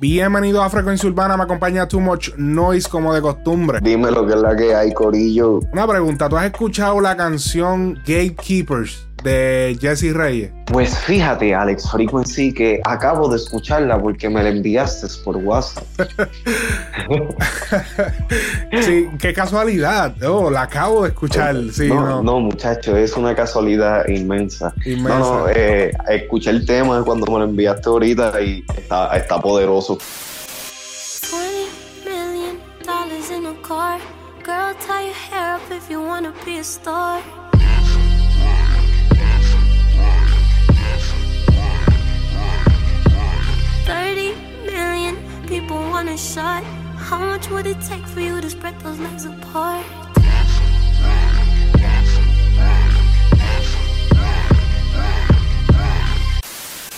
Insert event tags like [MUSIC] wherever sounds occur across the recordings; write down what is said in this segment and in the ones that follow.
Bienvenido a Frecuencia Urbana, me acompaña Too Much Noise como de costumbre. Dime lo que es la que hay, Corillo. Una pregunta, ¿tú has escuchado la canción Gatekeepers? De Jesse Reyes? Pues fíjate, Alex Frequency, que acabo de escucharla porque me la enviaste por WhatsApp. [LAUGHS] sí, qué casualidad. Oh, la acabo de escuchar. Sí, no, no, muchacho, es una casualidad inmensa. inmensa. No, no, eh, escuché el tema cuando me lo enviaste ahorita y está, está poderoso. Girl, tie your hair up if you wanna be a star. 30 million people want a shot. How much would it take for you to spread those legs apart?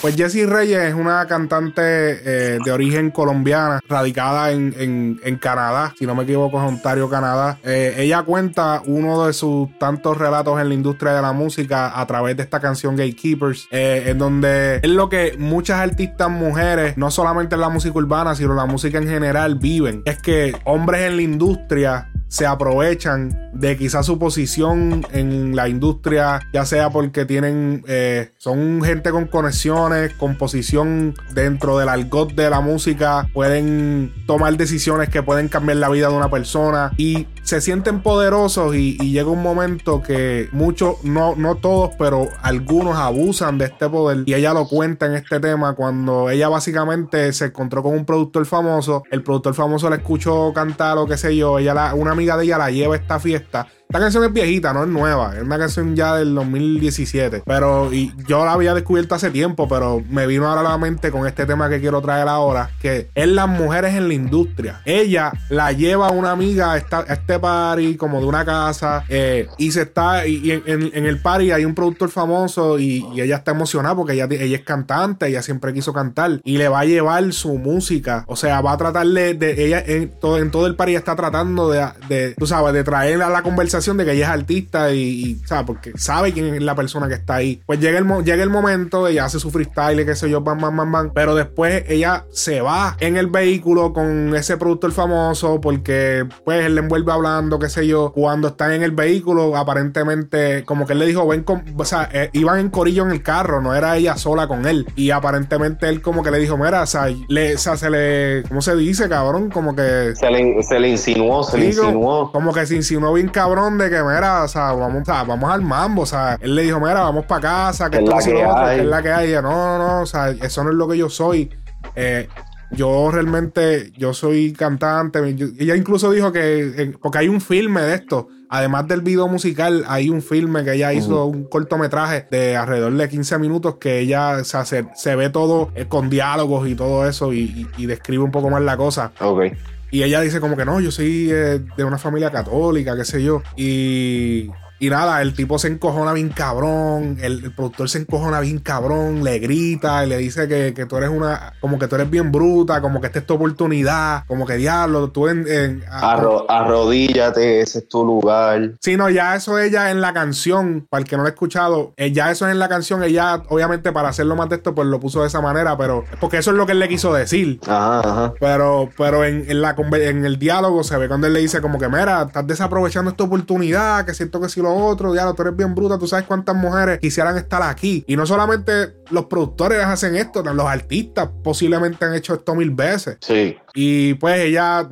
Pues Jessie Reyes es una cantante eh, de origen colombiana, radicada en, Canadá, si no me equivoco es Ontario, Canadá. Eh, ella cuenta uno de sus tantos relatos en la industria de la música a través de esta canción Gatekeepers, eh, en donde es lo que muchas artistas mujeres, no solamente en la música urbana, sino en la música en general, viven. Es que hombres en la industria se aprovechan de quizás su posición en la industria, ya sea porque tienen, eh, son gente con conexiones, con posición dentro del argot de la música, pueden tomar decisiones que pueden cambiar la vida de una persona y se sienten poderosos y, llega un momento que muchos, no, no todos, pero algunos abusan de este poder. Y ella lo cuenta en este tema cuando ella básicamente se encontró con un productor famoso, el productor famoso la escuchó cantar o qué sé yo, ella la, una amiga de ella la lleva a esta fiesta esta canción es viejita, no es nueva. Es una canción ya del 2017. Pero y yo la había descubierto hace tiempo, pero me vino ahora a la mente con este tema que quiero traer ahora, que es las mujeres en la industria. Ella la lleva a una amiga a, este party como de una casa eh, y se está, y, en, el party hay un productor famoso y, ella está emocionada porque ella, ella, es cantante, ella siempre quiso cantar y le va a llevar su música. O sea, va a tratar de, ella en todo, en todo el party está tratando de, de, tú sabes, de traer a la conversación de que ella es artista y, ¿sabes? Porque sabe quién es la persona que está ahí. Pues llega el, llega el momento, ella hace su freestyle y qué sé yo, bam, bam, bam, bam. Pero después ella se va en el vehículo con ese productor famoso porque, pues, él le envuelve hablando, qué sé yo. Cuando están en el vehículo, aparentemente, como que él le dijo, ven con, o sea, eh, iban en corillo en el carro, no era ella sola con él. Y aparentemente él como que le dijo, mira, o sea, le, se le, ¿cómo se dice, cabrón? Como que... Se le, se le insinuó, se le insinuó. Como que se insinuó bien cabrón de que, mira, o sea, vamos, vamos al mambo, o sea, él le dijo, mira, vamos para casa, que es la que, hay. es la que hay. no, no, no, o sea, eso no es lo que yo soy. Eh, yo realmente, yo soy cantante. ella incluso dijo que, porque hay un filme de esto, además del video musical, hay un filme que ella hizo, un cortometraje de alrededor de 15 minutos que ella, o sea, se, ve todo eh, con diálogos y todo eso y, y, describe un poco más la cosa. Ok. Y ella dice como que no, yo soy eh, de una familia católica, qué sé yo. Y y nada, el tipo se encojona bien cabrón, el, productor se encojona bien cabrón, le grita y le dice que, tú eres una, como que tú eres bien bruta, como que esta es tu oportunidad, como que diablo, tú en... arrodíllate, ese es tu lugar. Sí, no, ya eso ella en la canción, para el que no lo ha escuchado, eh, ya eso es en la canción, ella obviamente para hacerlo más de esto, pues lo puso de esa manera, pero porque eso es lo que él le quiso decir. Ajá, ajá. Pero, pero en, en, la, en el diálogo se ve cuando él le dice como que, mira, estás desaprovechando esta oportunidad, que siento que si lo otro, ya tú eres bien bruta, tú sabes cuántas mujeres quisieran estar aquí. Y no solamente los productores hacen esto, los artistas posiblemente han hecho esto mil veces. Sí. Y pues ella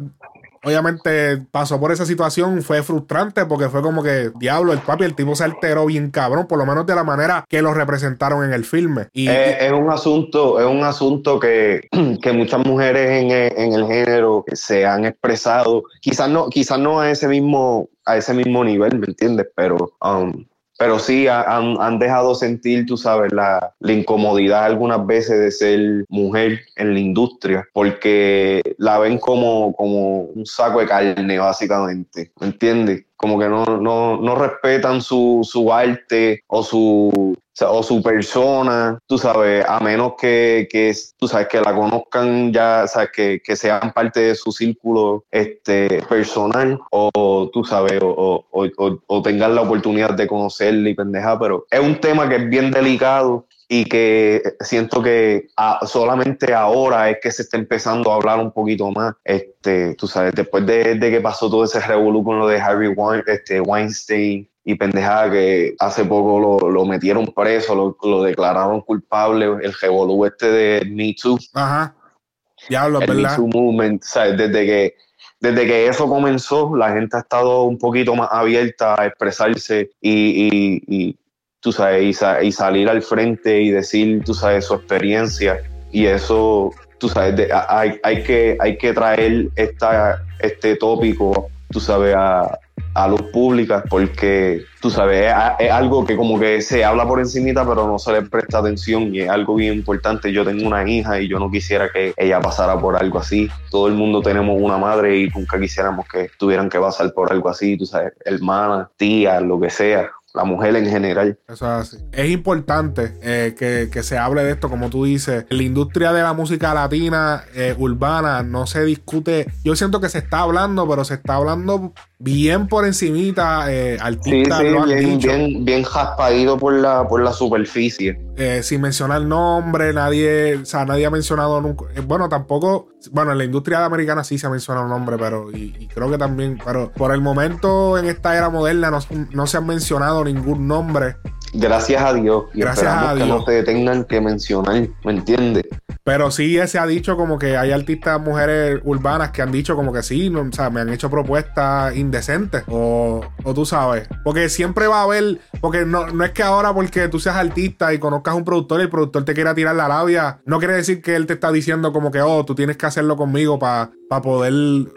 obviamente pasó por esa situación, fue frustrante porque fue como que, diablo, el papi, el tipo se alteró bien cabrón, por lo menos de la manera que lo representaron en el filme. Y, es, un asunto, es un asunto que, [CLEARS THROAT] que muchas mujeres en el, en el, género se han expresado, quizás no, quizás no a ese mismo a ese mismo nivel, ¿me entiendes? Pero, um, pero sí han, han, dejado sentir, tú sabes, la, la, incomodidad algunas veces de ser mujer en la industria, porque la ven como, como un saco de carne, básicamente, ¿me entiendes? Como que no, no, no respetan su, su arte o su, o su persona, tú sabes, a menos que, que, tú sabes, que la conozcan ya, sabes, que, que sean parte de su círculo este, personal, o tú sabes, o, o, o, tengan la oportunidad de conocerle y pendeja, pero es un tema que es bien delicado y que siento que solamente ahora es que se está empezando a hablar un poquito más. Este, tú sabes, después de, que pasó todo ese revolú con lo de Harry este, Weinstein y pendejada que hace poco lo, metieron preso, lo, declararon culpable, el revolú este de Me Too. Ajá. Diablo, el Me Too Movement, ¿sabes? Desde que desde que eso comenzó, la gente ha estado un poquito más abierta a expresarse y, tú sabes, y, salir al frente y decir, tú sabes, su experiencia. Y eso, tú sabes, hay, hay, que, hay que traer esta, este tópico, tú sabes, a, a luz pública porque, tú sabes, es, algo que como que se habla por encimita pero no se le presta atención y es algo bien importante. Yo tengo una hija y yo no quisiera que ella pasara por algo así. Todo el mundo tenemos una madre y nunca quisiéramos que tuvieran que pasar por algo así, tú sabes, hermana, tía, lo que sea la mujer en general. Eso es así. Es importante eh, que, se hable de esto, como tú dices. La industria de la música latina eh, urbana no se discute. Yo siento que se está hablando, pero se está hablando bien por encimita, eh, artistas sí, bien, Bien, bien jaspadito por la, por la superficie. Eh, sin mencionar nombre, nadie, o sea, nadie ha mencionado nunca. Eh, bueno, tampoco, bueno, en la industria americana sí se ha mencionado nombre, pero, y, creo que también, pero por el momento en esta era moderna no, no se han mencionado ningún nombre Gracias a Dios. Y Gracias a Dios. que no te tengan que mencionar, ¿me entiendes? Pero sí se ha dicho como que hay artistas mujeres urbanas que han dicho como que sí, no, o sea, me han hecho propuestas indecentes. O, o tú sabes. Porque siempre va a haber. Porque no, no es que ahora porque tú seas artista y conozcas un productor y el productor te quiera tirar la labia, no quiere decir que él te está diciendo como que, oh, tú tienes que hacerlo conmigo para poder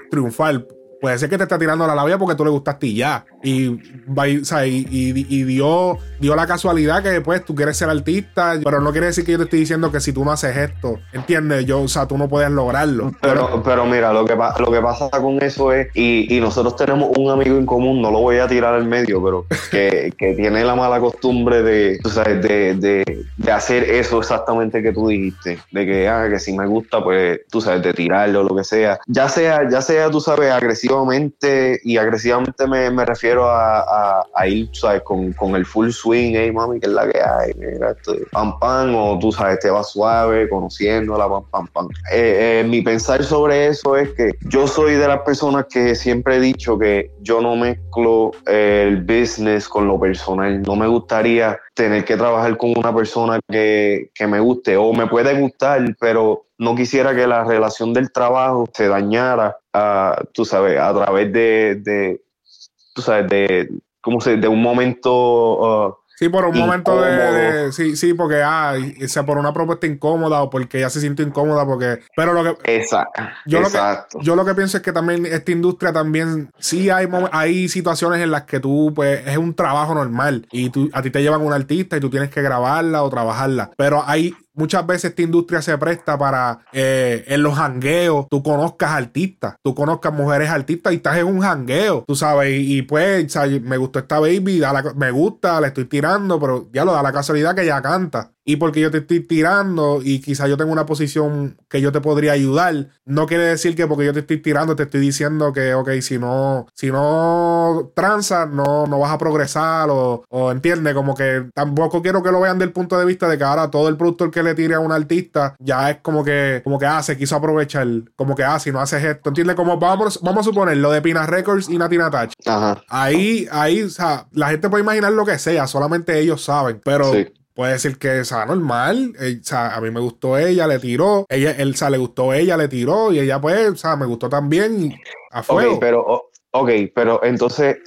triunfar Puede ser que te está tirando la labia porque tú le gustaste y ya. Y, y, dio, dio la casualidad que después tú quieres ser artista, pero no quiere decir que yo te estoy diciendo que si tú no haces esto, ¿entiendes? Yo, o sea, tú no puedes lograrlo. Pero, pero mira, lo que, lo que pasa con eso es, y, nosotros tenemos un amigo en común, no lo voy a tirar al medio, pero que, [LAUGHS] tiene la mala costumbre de, sabes, de, de, hacer eso exactamente que tú dijiste, de que, ah, que si me gusta, pues tú sabes, de tirarlo o lo que sea. Ya sea, ya sea, tú sabes, agresivo y agresivamente me, refiero a, ir, ¿sabes? Con, el full swing, hey mami, que es la que hay, mira, esto, pam pam, o tú sabes, te va suave, conociéndola, pam pam pam. Eh, eh, mi pensar sobre eso es que yo soy de las personas que siempre he dicho que yo no mezclo el business con lo personal. No me gustaría tener que trabajar con una persona que, que me guste o me puede gustar, pero no quisiera que la relación del trabajo se dañara, a, tú sabes, a través de, de tú sabes, de, ¿cómo se, de un momento uh, Sí, por un momento de, Sí, sí, porque, ah, sea por una propuesta incómoda o porque ella se siente incómoda, porque. Pero lo que. Exacto. Yo, Lo que, yo lo que pienso es que también esta industria también. Sí, hay, hay situaciones en las que tú, pues, es un trabajo normal y tú, a ti te llevan un artista y tú tienes que grabarla o trabajarla. Pero hay muchas veces esta industria se presta para eh, en los jangueos tú conozcas artistas, tú conozcas mujeres artistas y estás en un jangueo, tú sabes, y, pues me gustó esta baby, me gusta, le estoy tirando, pero ya lo da la casualidad que ella canta y porque yo te estoy tirando y quizá yo tengo una posición que yo te podría ayudar, no quiere decir que porque yo te estoy tirando te estoy diciendo que, ok, si no, si no transas, no, no vas a progresar o, o entiende, como que tampoco quiero que lo vean del punto de vista de que ahora todo el productor que le tire a un artista ya es como que, como que, ah, se quiso aprovechar, como que, ah, si no haces esto, entiende, como vamos, vamos a suponer lo de Pina Records y Natina Touch. Ahí, ahí, o sea, la gente puede imaginar lo que sea, solamente ellos saben, pero puede decir que es normal. Eh, o sea, a mí me gustó ella, le tiró. Ella, él, o sea, le gustó ella, le tiró. Y ella, pues, o sea, me gustó también. A fuego. Ok, pero, ok, pero entonces.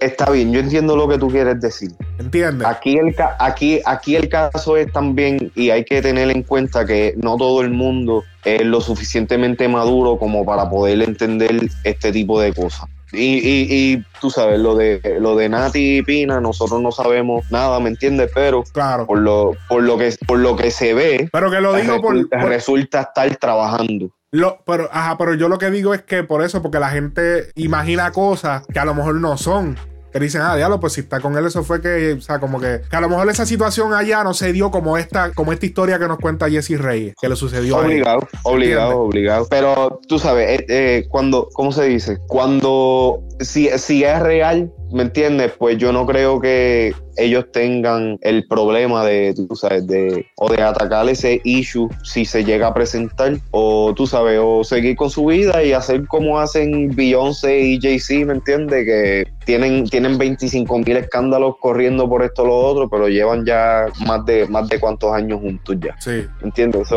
Está bien, yo entiendo lo que tú quieres decir. ¿Entiendes? Aquí el, aquí, aquí el caso es también, y hay que tener en cuenta que no todo el mundo es lo suficientemente maduro como para poder entender este tipo de cosas. Y, y, tú sabes, lo de lo de Nati y Pina, nosotros no sabemos nada, ¿me entiendes? Pero claro. por lo, por lo que por lo que se ve, pero que lo digo resulta, por, resulta estar trabajando. Lo, pero, ajá, pero yo lo que digo es que por eso, porque la gente imagina cosas que a lo mejor no son. Que dicen, ah, diablo, pues si está con él, eso fue que, o sea, como que, que a lo mejor esa situación allá no se dio como esta, como esta historia que nos cuenta Jesse Reyes, que le sucedió obligado, a Obligado, obligado, Pero tú sabes, eh, eh, cuando, ¿cómo se dice? Cuando, si, si es real, ¿me entiendes? Pues yo no creo que ellos tengan el problema de, tú sabes, de, o de atacar ese issue si se llega a presentar, o tú sabes, o seguir con su vida y hacer como hacen Beyoncé y Jay-Z, ¿me entiendes? Que tienen, tienen 25 mil escándalos corriendo por esto o lo otro, pero llevan ya más de, más de cuántos años juntos ya. Sí. ¿Entiendes?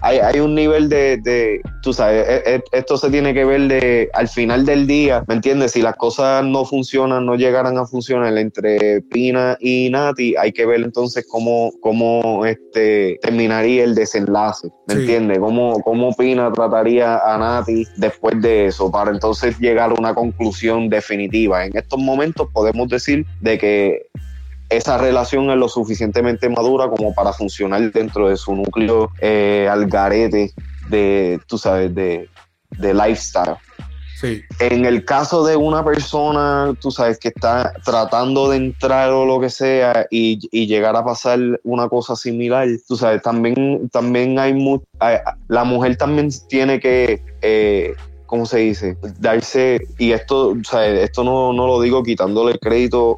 hay, hay un nivel de, de, tú sabes, e, e, esto se tiene que ver de, al final del día, ¿me entiendes? Si las cosas no funcionan, no llegaran a funcionar entre Pina y Nati, hay que ver entonces cómo, cómo este, terminaría el desenlace, ¿me entiendes? ¿Cómo, ¿Cómo Pina trataría a Nati después de eso para entonces llegar a una conclusión definitiva? En estos momentos podemos decir de que esa relación es lo suficientemente madura como para funcionar dentro de su núcleo eh, algarete de, tú sabes, de, de lifestyle. En el caso de una persona, tú sabes, que está tratando de entrar o lo que sea y, llegar a pasar una cosa similar, tú sabes, también, también hay, mucho, la mujer también tiene que eh, ¿cómo se dice? Darse, y esto, o sea, esto no, no lo digo quitándole crédito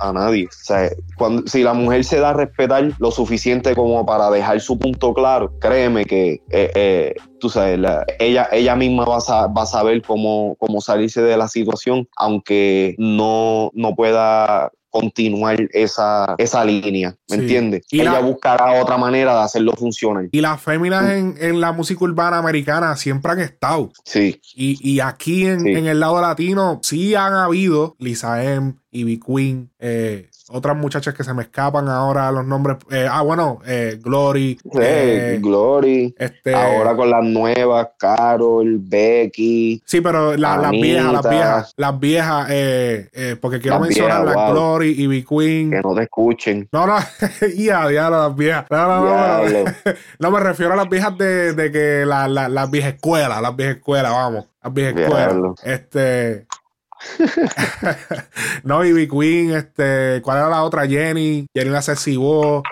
a, nadie. O sea, cuando, si la mujer se da a respetar lo suficiente como para dejar su punto claro, créeme que eh, eh, tú sabes, ella, ella misma va a, va a saber cómo, cómo salirse de la situación, aunque no, no pueda continuar esa, esa línea, ¿me entiendes? Y Ella buscará otra manera de hacerlo funcionar. Y las féminas en, en, la música urbana americana siempre han estado. Sí. Y, y aquí en, en, el lado latino sí han habido Lisa M, Ivy Queen, eh, otras muchachas que se me escapan ahora los nombres. Eh, ah, bueno, eh, Glory. Eh, Glory. Este, ahora con las nuevas, Carol, Becky. Sí, pero las viejas, las viejas, las viejas, porque quiero mencionar las Glory y B Queen. Que no te escuchen. No, no, [LAUGHS] ya, ya, las viejas. No, no, no, [LAUGHS] no, me refiero a las viejas de, de que la, la, las viejas escuelas, las viejas escuelas, vamos. Las viejas escuelas. Este. [LAUGHS] no, Ivy Queen, este, ¿cuál era la otra? Jenny, Jenny la Cecibó.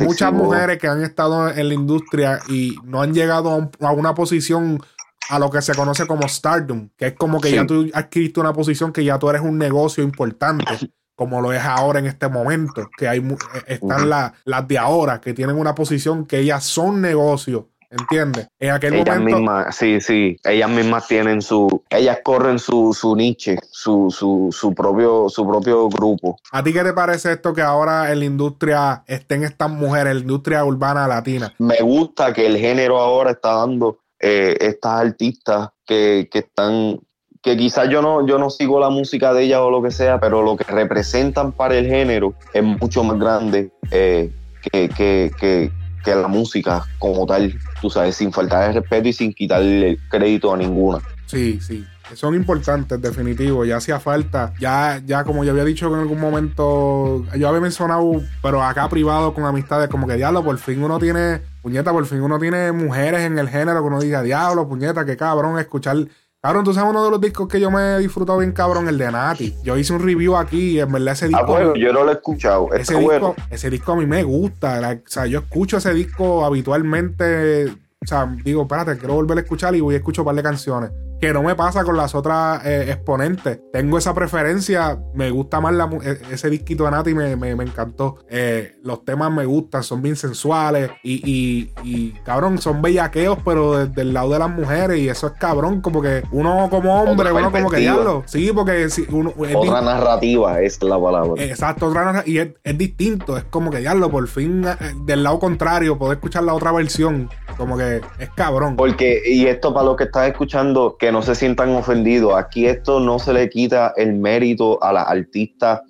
Muchas mujeres que han estado en la industria y no han llegado a, una posición a lo que se conoce como stardom, que es como que ya tú adquiriste una posición que ya tú eres un negocio importante, [LAUGHS] como lo es ahora en este momento, que hay eh, están las de ahora, que tienen una posición que ellas son negocios ¿Entiendes? En aquel ellas momento. Mismas, sí, sí. Ellas mismas tienen su. Ellas corren su, su niche, su, su, su, propio, su propio grupo. ¿A ti qué te parece esto que ahora en la industria estén estas mujeres, en la industria urbana latina? Me gusta que el género ahora está dando eh, estas artistas que, que están que quizás yo no, yo no sigo la música de ellas o lo que sea, pero lo que representan para el género es mucho más grande eh, que, que, que, que la música como tal, tú sabes, sin faltar el respeto y sin quitarle crédito a ninguna. Sí, sí. Son importantes, definitivo. Ya hacía falta. Ya, ya como yo había dicho en algún momento, yo había mencionado, pero acá privado con amistades, como que diablo, por fin uno tiene, puñeta, por fin uno tiene mujeres en el género que uno diga, diablo, puñeta, qué cabrón, escuchar Cabrón, tú sabes uno de los discos que yo me he disfrutado bien, cabrón, el de Nati. Yo hice un review aquí y en verdad ese ah, disco. Ah, bueno, yo no lo he escuchado. Ese, disco, ese disco a mí me gusta. o sea, yo escucho ese disco habitualmente. O sea, digo, espérate, quiero volver a escuchar y voy a escuchar un par de canciones que no me pasa con las otras eh, exponentes. Tengo esa preferencia, me gusta más la, e, ese disquito de Nati, me, me, encantó. Eh, los temas me gustan, son bien sensuales y, y, cabrón, son bellaqueos, pero desde el lado de las mujeres y eso es cabrón, como que uno como hombre, uno como que diablo. Sí, porque si uno... Otra narrativa es la palabra. Exacto, otra narrativa. Y es, distinto, es como que diablo, por fin eh, del lado contrario, poder escuchar la otra versión, como que es cabrón. Porque, y esto para los que estás escuchando, que no se sientan ofendidos. Aquí esto no se le quita el mérito a las artistas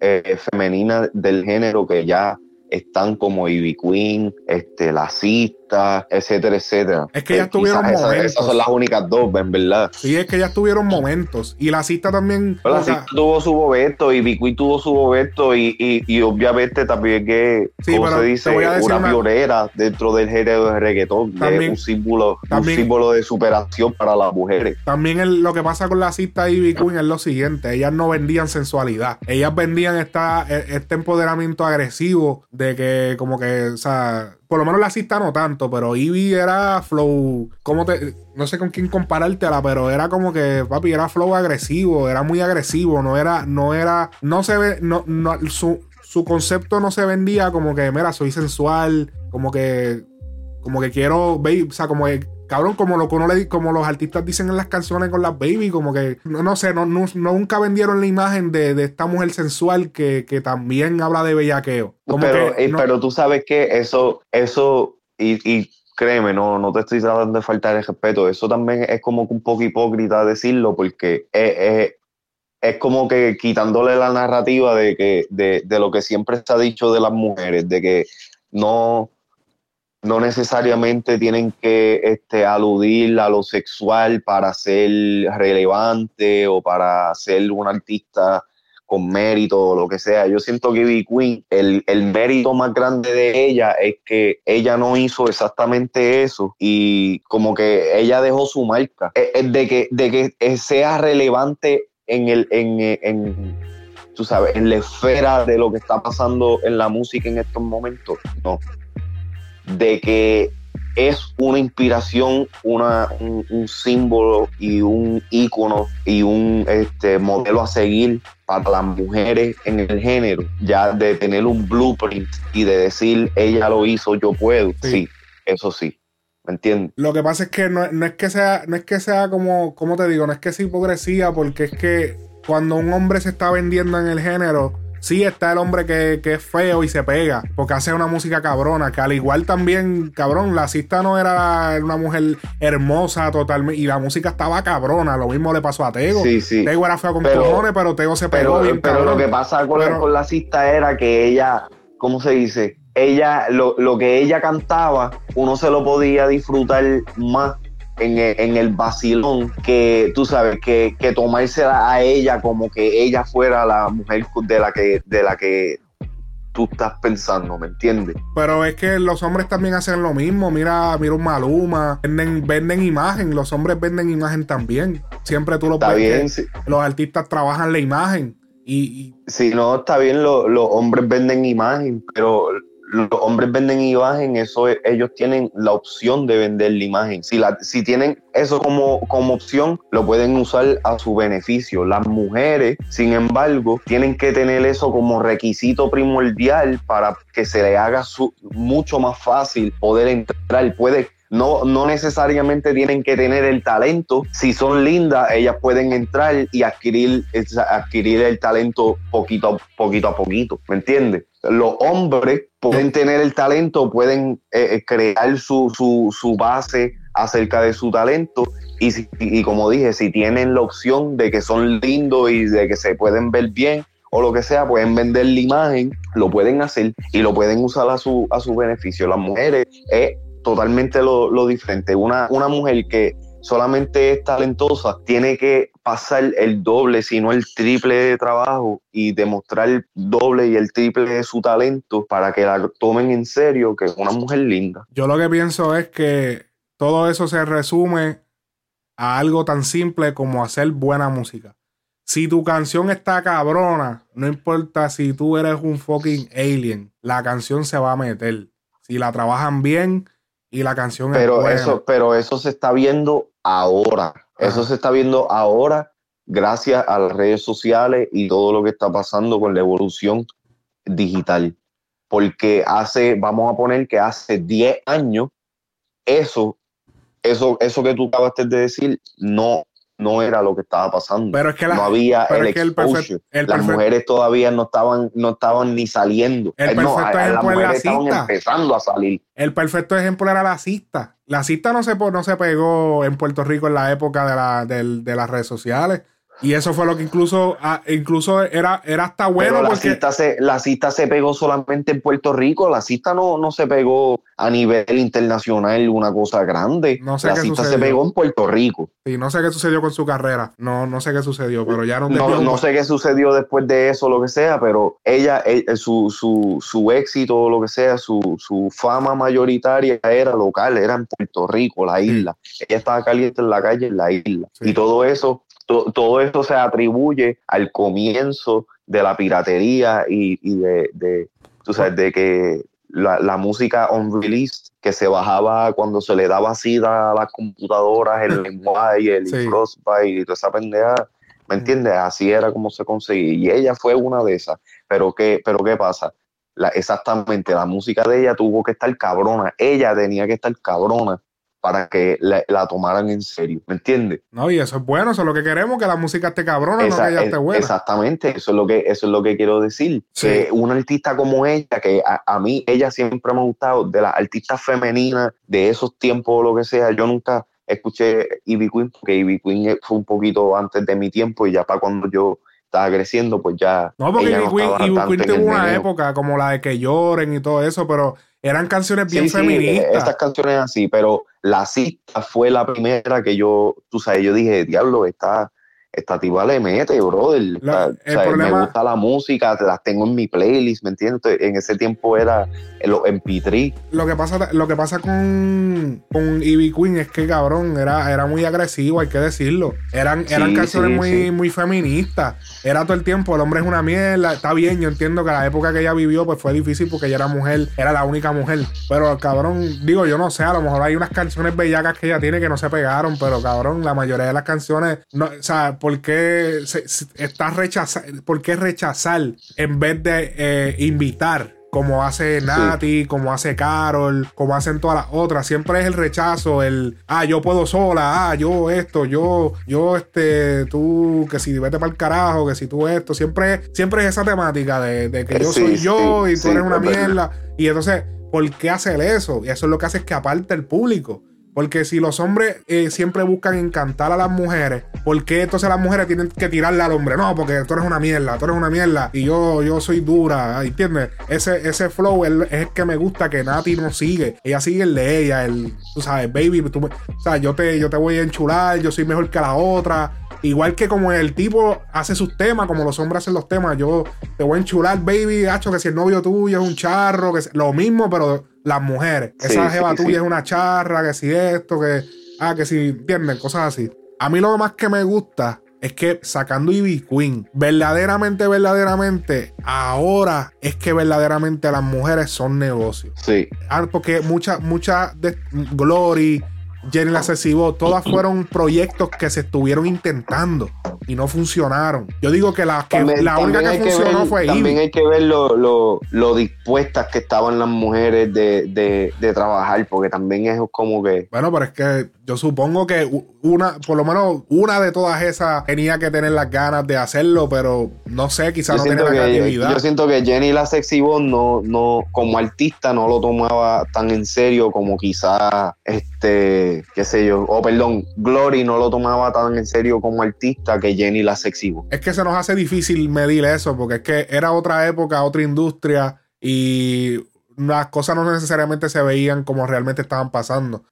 eh, femeninas del género que ya están como Ivy Queen, este, la Cis, artistas, etcétera, etcétera. Es que ya tuvieron momentos. Esas, son las únicas dos, en verdad. Sí, es que ya tuvieron momentos. Y la cita también. la cita tuvo su bobeto y Bigui tuvo su bobeto y, y, obviamente también que, como se dice, una, pionera dentro del género de reggaetón, también, un símbolo, un símbolo de superación para las mujeres. También lo que pasa con la cita y Queen es lo siguiente, ellas no vendían sensualidad, ellas vendían esta, e, este empoderamiento agresivo de que como que, o sea, por lo menos la cita no tanto, pero Ivy era flow, ¿cómo te, no sé con quién comparártela, pero era como que, papi, era flow agresivo, era muy agresivo, no era, no era, no se ve, no, no, su, su concepto no se vendía como que, mira, soy sensual, como que, como que quiero, o sea, como que cabrón, como lo que uno le como los artistas dicen en las canciones con las baby, como que, no, no sé, no, nunca vendieron la imagen de, esta mujer sensual que, también habla de bellaqueo. pero, eh, pero tú sabes que eso, eso, y, créeme, no, no te estoy tratando de faltar el respeto, eso también es como un poco hipócrita decirlo, porque es, es como que quitándole la narrativa de que, de, de lo que siempre se ha dicho de las mujeres, de que no, no necesariamente tienen que este, aludir a lo sexual para ser relevante o para ser un artista con mérito o lo que sea. Yo siento que Ivy Queen, el, mérito más grande de ella es que ella no hizo exactamente eso y como que ella dejó su marca. Es, de, que, de que sea relevante en el... En, en, tú sabes, en la esfera de lo que está pasando en la música en estos momentos. No, de que es una inspiración, una, un, símbolo y un ícono y un este, modelo a seguir para las mujeres en el género, ya de tener un blueprint y de decir, ella lo hizo, yo puedo. Sí, eso sí. ¿Me entiendes? Lo que pasa es que no, no, es que sea, no es que sea como, como te digo, no es que sea hipocresía, porque es que cuando un hombre se está vendiendo en el género, sí está el hombre que, es feo y se pega, porque hace una música cabrona, que al igual también, cabrón, la cista no era una mujer hermosa totalmente, y la música estaba cabrona, lo mismo le pasó a Tego. Sí, sí. Tego era feo con cojones, pero Tego se pegó pero, bien Pero lo que pasa con, la cista era que ella, ¿cómo se dice? Ella, lo, lo que ella cantaba, uno se lo podía disfrutar más en el, vacilón que tú sabes que, que tomársela a ella como que ella fuera la mujer de la que de la que tú estás pensando, ¿me entiendes? Pero es que los hombres también hacen lo mismo. Mira, mira un Maluma, venden, venden imagen, los hombres venden imagen también. Siempre tú lo Está bien, Los artistas trabajan la imagen. Y, Si no, está bien, los hombres venden imagen, pero los hombres venden imagen, eso ellos tienen la opción de vender la imagen. Si, la, si tienen eso como, como opción, lo pueden usar a su beneficio. Las mujeres, sin embargo, tienen que tener eso como requisito primordial para que se le haga mucho más fácil poder entrar. Puede no, no necesariamente tienen que tener el talento. Si son lindas, ellas pueden entrar y adquirir, adquirir el talento poquito, poquito a poquito. ¿Me entiendes? Los hombres pueden tener el talento, pueden eh, eh, crear su, su, base acerca de su talento y, y como dije, si tienen la opción de que son lindos y de que se pueden ver bien, o lo que sea, pueden vender la imagen, lo pueden hacer y lo pueden usar a su, a su beneficio. Las mujeres es totalmente lo, diferente. Una, una mujer que solamente es talentosa tiene que pasar el doble, si no el triple de trabajo y demostrar el doble y el triple de su talento para que la tomen en serio, que es una mujer linda. Yo lo que pienso es que todo eso se resume a algo tan simple como hacer buena música. Si tu canción está cabrona, no importa si tú eres un fucking alien, la canción se va a meter. Si la trabajan bien, y la canción pero es buena. Eso, pero eso se está viendo ahora. Eso se está viendo ahora gracias a las redes sociales y todo lo que está pasando con la evolución digital. Porque hace, vamos a poner que hace 10 años, eso, eso, eso que tú acabaste de decir, no no era lo que estaba pasando. Pero es que no había el exposure. Las mujeres todavía no estaban, no estaban ni saliendo. El eh, perfecto ejemplo las la estaban empezando a salir. El perfecto ejemplo era la cista. La cista no se, no se pegó en Puerto Rico en la época de, la, de, las redes sociales. Y eso fue lo que incluso, ah, incluso era, era hasta bueno. la, cita se, la cita se pegó solamente en Puerto Rico, la cita no, no se pegó a nivel internacional, una cosa grande. No sé la cita se pegó en Puerto Rico. Sí, no sé qué sucedió con su carrera. No, no sé qué sucedió, pero ya no No, no sé qué sucedió después de eso, lo que sea, pero ella, eh, su, su, su éxito, lo que sea, su, su fama mayoritaria era local, era en Puerto Rico, la isla. Ella estaba caliente en la calle en la isla. Y todo eso todo esto se atribuye al comienzo de la piratería y, de, de, tú sabes, de que la, música on release que se bajaba cuando se le daba sida a las computadoras, el [LAUGHS] lenguaje, el Frostbite y toda esa pendeja, ¿me entiendes? Así era como se conseguía. Y ella fue una de esas. Pero ¿qué, pero qué pasa? exactamente, la música de ella tuvo que estar cabrona. Ella tenía que estar cabrona para que la, tomaran en serio, ¿me entiendes? No, y eso es bueno, eso es lo que queremos, que la música esté cabrona, no que ella esté buena. Exactamente, eso es lo que, eso es lo que quiero decir. Que una artista como ella, que a, mí, ella siempre me ha gustado, de las artistas femeninas de esos tiempos o lo que sea, yo nunca escuché Ivy Queen, porque Ivy Queen fue un poquito antes de mi tiempo y ya para cuando yo estaba creciendo, pues ya. No, porque Ivy Queen, tuvo una época como la de que lloren y todo eso, pero eran canciones bien feministas. Sí, estas canciones así, pero la cita fue la primera que yo, tú sabes, yo dije, diablo, esta, esta tipa le mete, brother. Me gusta la música, las tengo en mi playlist, ¿me entiendes? En ese tiempo era en los MP3. Lo que pasa, lo que pasa con, con Ivy Queen es que, cabrón, era, era muy agresivo, hay que decirlo. Eran, eran canciones muy, muy feministas. Era todo el tiempo, el hombre es una mierda. Está bien, yo entiendo que la época que ella vivió pues fue difícil porque ella era mujer, era la única mujer. Pero, cabrón, digo, yo no sé, a lo mejor hay unas canciones bellacas que ella tiene que no se pegaron, pero, cabrón, la mayoría de las canciones, no, o sea, ¿por qué está rechazar, por qué rechazar en vez de eh, invitar? Como hace Nati, como hace Carol, como hacen todas las otras. Siempre es el rechazo, el, ah, yo puedo sola, ah, yo esto, yo, yo, este, tú, que si vete para el carajo, que si tú esto. Siempre, siempre es esa temática de, que yo soy yo y tú eres una mierda. Y entonces, ¿por qué hacer eso? Y eso es lo que hace es que aparte el público. Porque si los hombres eh, siempre buscan encantar a las mujeres, ¿por qué entonces las mujeres tienen que tirarle al hombre? No, porque tú eres una mierda, tú eres una mierda y yo, yo soy dura, ¿entiendes? Ese, ese flow es el que me gusta que Nati no sigue. Ella sigue el de ella, el, tú sabes, baby, tú, o sea, yo te, yo te voy a enchular, yo soy mejor que la otra. Igual que como el tipo hace sus temas, como los hombres hacen los temas, yo te voy a enchular, baby, hacho, que si el novio tuyo es un charro, que lo mismo, pero las mujeres. Esa jeva tuya es una charra, que si esto, que. Ah, que si, ¿entienden? Cosas así. A mí lo más que me gusta es que sacando Ivy Queen, verdaderamente, verdaderamente, ahora es que verdaderamente las mujeres son negocios. Sí. Ah, porque muchas, muchas de Glory, Jenny la todas fueron proyectos que se estuvieron intentando y no funcionaron. Yo digo que la, que, la única que funcionó fue También hay que ver lo, dispuestas que estaban las mujeres de, de, trabajar, porque también es como que... Bueno, pero es que yo supongo que una, por lo menos una de todas esas tenía que tener las ganas de hacerlo, pero no sé, quizás no tenía la creatividad. Yo, siento que Jenny la Sexy no, no, como artista no lo tomaba tan en serio como quizás este qué sé yo, o perdón, Glory no lo tomaba tan en serio como artista que Jenny la sexivo. Es que se nos hace difícil medir eso, porque es que era otra época, otra industria y las cosas no necesariamente se veían como realmente estaban pasando.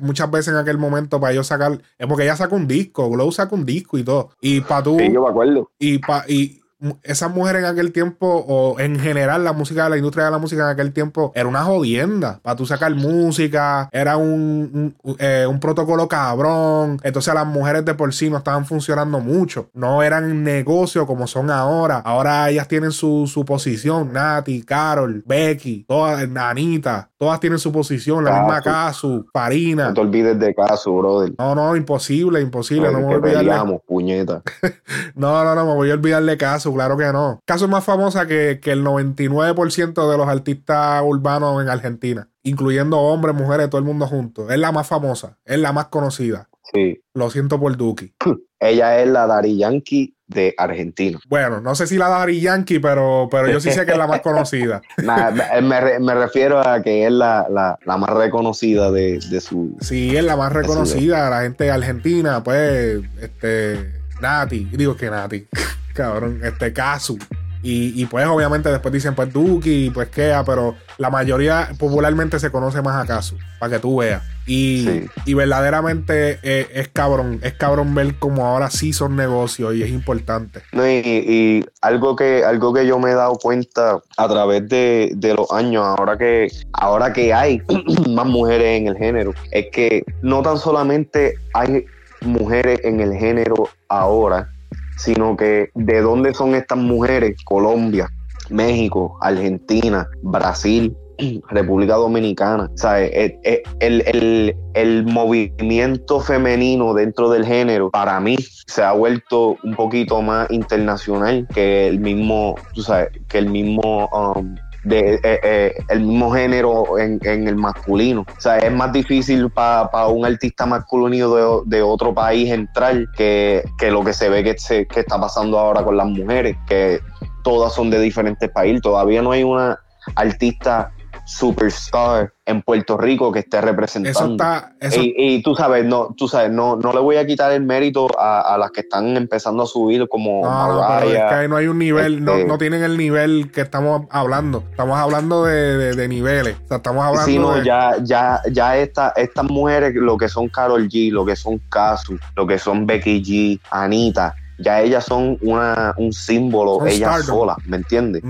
muchas veces en aquel momento para ellos sacar, es porque ella sacó un disco, Glow sacó un disco y todo. Y para tú... Sí, yo me acuerdo. Y, pa, y esas mujeres en aquel tiempo, o en general la música, la industria de la música en aquel tiempo, era una jodienda. Para tú sacar música, era un, eh, un, protocolo cabrón. Entonces las mujeres de por sí no estaban funcionando mucho. No eran negocio como son ahora. Ahora ellas tienen su, su posición. Nati, Carol, Becky, todas, Nanita, todas tienen su posición. La misma Casu, Farina. No te olvides de Casu, brother. No, no, imposible, imposible. No, me voy a olvidar. puñeta. [LAUGHS] no, no, no, me voy a olvidar de Casu claro que no. Caso más famosa que, que el 99% de los artistas urbanos en Argentina, incluyendo hombres, mujeres, todo el mundo junto. Es la más famosa, es la más conocida. Sí. Lo siento por Duki. [LAUGHS] Ella es la Dari Yankee de Argentina. Bueno, no sé si la Dari Yankee, pero, pero yo sí sé que es la más conocida. [LAUGHS] me, me, refiero a que es la, la, la más reconocida de, de, su. Sí, es la más reconocida. La gente de Argentina, pues, este Nati, digo que Nati, [LAUGHS] cabrón, este Kazu. Y, y, pues obviamente después dicen pues Duki, pues Kea, pero la mayoría popularmente se conoce más a Kazu, para que tú veas. Y, y verdaderamente eh, es cabrón, es cabrón ver como ahora sí son negocios y es importante. No, y, y, algo que algo que yo me he dado cuenta a través de, de los años, ahora que, ahora que hay [CLEARS THROAT] más mujeres en el género, es que no tan solamente hay mujeres en el género ahora, sino que de dónde son estas mujeres, Colombia, México, Argentina, Brasil, [CLEARS THROAT] República Dominicana. ¿sabes? El, el, el, movimiento femenino dentro del género, para mí, se ha vuelto un poquito más internacional que el mismo, tú sabes, que el mismo um, de eh, eh, el mismo género en, el masculino. O sea, es más difícil para un artista masculino de, otro país entrar que, lo que se ve que, se, que está pasando ahora con las mujeres, que todas son de diferentes países. Todavía no hay una artista superstar en Puerto Rico que esté representando. Y, tú sabes, no, tú sabes, no, no le voy a quitar el mérito a, las que están empezando a subir como no, es que no hay un nivel, no, este no, tienen el nivel que estamos hablando. Estamos hablando de, niveles. O sea, estamos hablando sí, no, ya, ya, ya esta, estas mujeres, lo que son Carol G, lo que son Kazu, lo que son Becky G, Anita ya ellas son una, un símbolo, ellas solas, ¿me entiendes?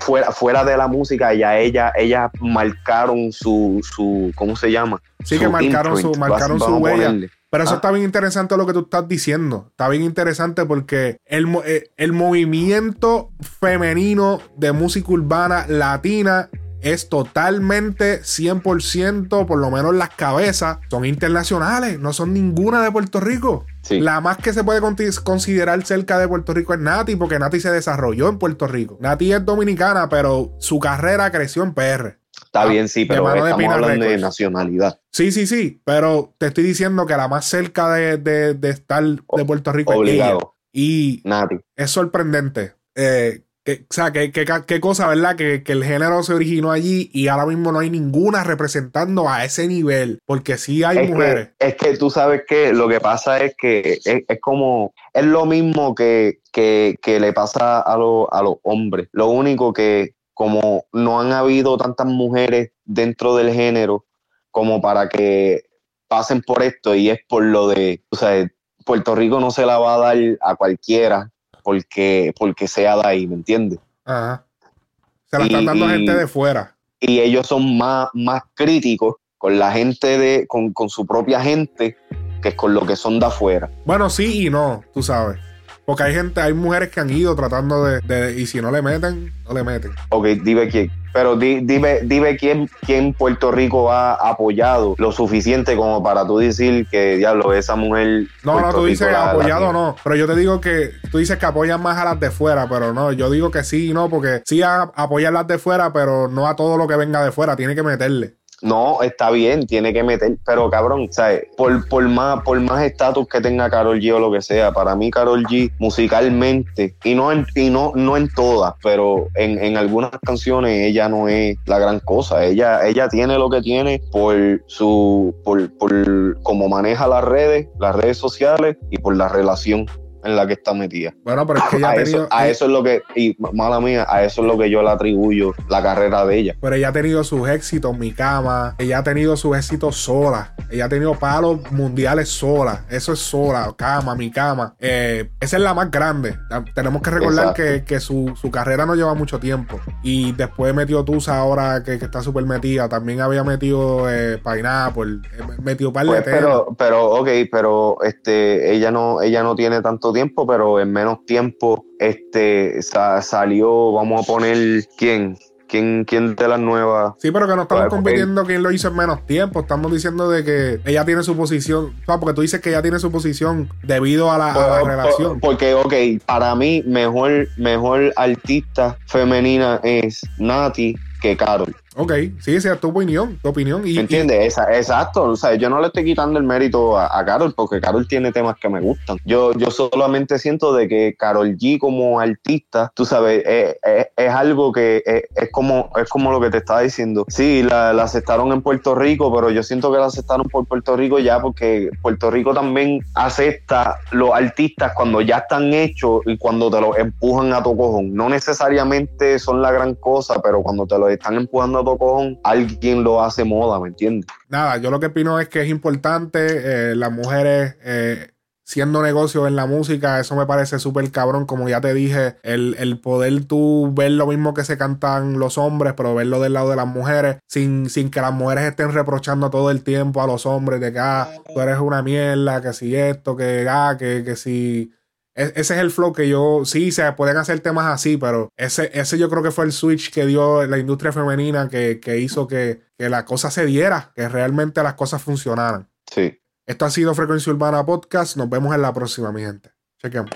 fuera, fuera de la música, ya ellas, ellas marcaron su, su, ¿cómo se llama? Sí, que marcaron su, marcaron su huella. Pero eso ah. está bien interesante lo que tú estás diciendo. Está bien interesante porque el, eh, el movimiento femenino de música urbana latina es totalmente 100%, por lo menos las cabezas, son internacionales, no son ninguna de Puerto Rico. La más que se puede considerar cerca de Puerto Rico es Nati, porque Nati se desarrolló en Puerto Rico. Nati es dominicana, pero su carrera creció en PR. Está bien, sí, pero estamos hablando de nacionalidad. Sí, sí, sí, pero te estoy diciendo que la más cerca de, estar de Puerto Rico es ella. Y Nati. es sorprendente. Eh, que, o sea, qué cosa, ¿verdad? Que, el género se originó allí y ahora mismo no hay ninguna representando a ese nivel, porque sí hay mujeres. es que tú sabes que lo que pasa es que es, como, es lo mismo que, que, le pasa a, a los hombres. Lo único que como no han habido tantas mujeres dentro del género como para que pasen por esto y es por lo de, o sea, Puerto Rico no se la va a dar a cualquiera porque, porque sea de ahí, ¿me entiendes? Ajá. Se la están dando a gente de fuera. Y ellos son más, más críticos con la gente de, con, con su propia gente que con lo que son de afuera. Bueno, sí y no, tú sabes. Porque hay gente, hay mujeres que han ido tratando de, y si no le meten, no le meten. Ok, dime quién. Pero dime, dime quién, quién Puerto Rico ha apoyado lo suficiente como para tú decir que, diablo, esa mujer... No, no, tú dices apoyado no. Pero yo te digo que tú dices que apoyan más a las de fuera, pero no, yo digo que sí y no, porque sí apoyan las de fuera, pero no a todo lo que venga de fuera, tiene que meterle. No, está bien, tiene que meter, pero cabrón. Por, por más por más estatus que tenga Carol G o lo que sea, para mí Carol G musicalmente, y no en, y no, no en todas, pero en, en algunas canciones ella no es la gran cosa. Ella, ella tiene lo que tiene por su, por, por cómo maneja las redes, las redes sociales y por la relación en la que está metida. Bueno, pero es que ella a ha tenido. Eso, a eso es lo que, y mala mía, a eso es lo que yo le atribuyo la carrera de ella. Pero ella ha tenido sus éxitos, mi cama. Ella ha tenido sus éxitos sola. Ella ha tenido palos mundiales sola. Eso es sola, cama, mi cama. Eh, esa es la más grande. Tenemos que recordar que, su, carrera no lleva mucho tiempo. Y después metió Tusa ahora que, está súper metida. También había metido eh, Pineapple. Eh, metió par de pues, pero, pero, ok, pero este, ella no, ella no tiene tanto tiempo, pero en menos tiempo este salió, vamos a poner quién. ¿Quién, ¿Quién de las nuevas? Sí, pero que no estamos compitiendo quién lo hizo en menos tiempo. Estamos diciendo de que ella tiene su posición. porque tú dices que ella tiene su posición debido a la, pues, relación. Porque, ok, para mí, mejor, mejor artista femenina es Nati que Carol. Ok, sí, esa es tu opinión, tu opinión. Y, ¿Entiendes? exacto. O sea, yo no le estoy quitando el mérito a, Carol porque Carol tiene temas que me gustan. Yo, yo solamente siento de que Carol G como artista, tú sabes, es, algo que es, como, es como lo que te estaba diciendo. Sí, la, la, aceptaron en Puerto Rico, pero yo siento que la aceptaron por Puerto Rico ya porque Puerto Rico también acepta los artistas cuando ya están hechos y cuando te los empujan a tu cojón. No necesariamente son la gran cosa, pero cuando te los están empujando a cojón, alguien lo hace moda, ¿me entiendes? Nada, yo lo que opino es que es importante eh, las mujeres eh, siendo negocio en la música, eso me parece súper cabrón. Como ya te dije, el, poder tú ver lo mismo que se cantan los hombres, pero verlo del lado de las mujeres, sin, sin que las mujeres estén reprochando todo el tiempo a los hombres de que ah, tú eres una mierda, que si esto, que ah, que, que si. E, ese es el flow que yo, sí, se pueden hacer temas así, pero ese, ese yo creo que fue el switch que dio la industria femenina que, que hizo que, que la cosa se diera, que realmente las cosas funcionaran. Sí. Esto ha sido Frecuencia Urbana Podcast. Nos vemos en la próxima, mi gente. Chequemos.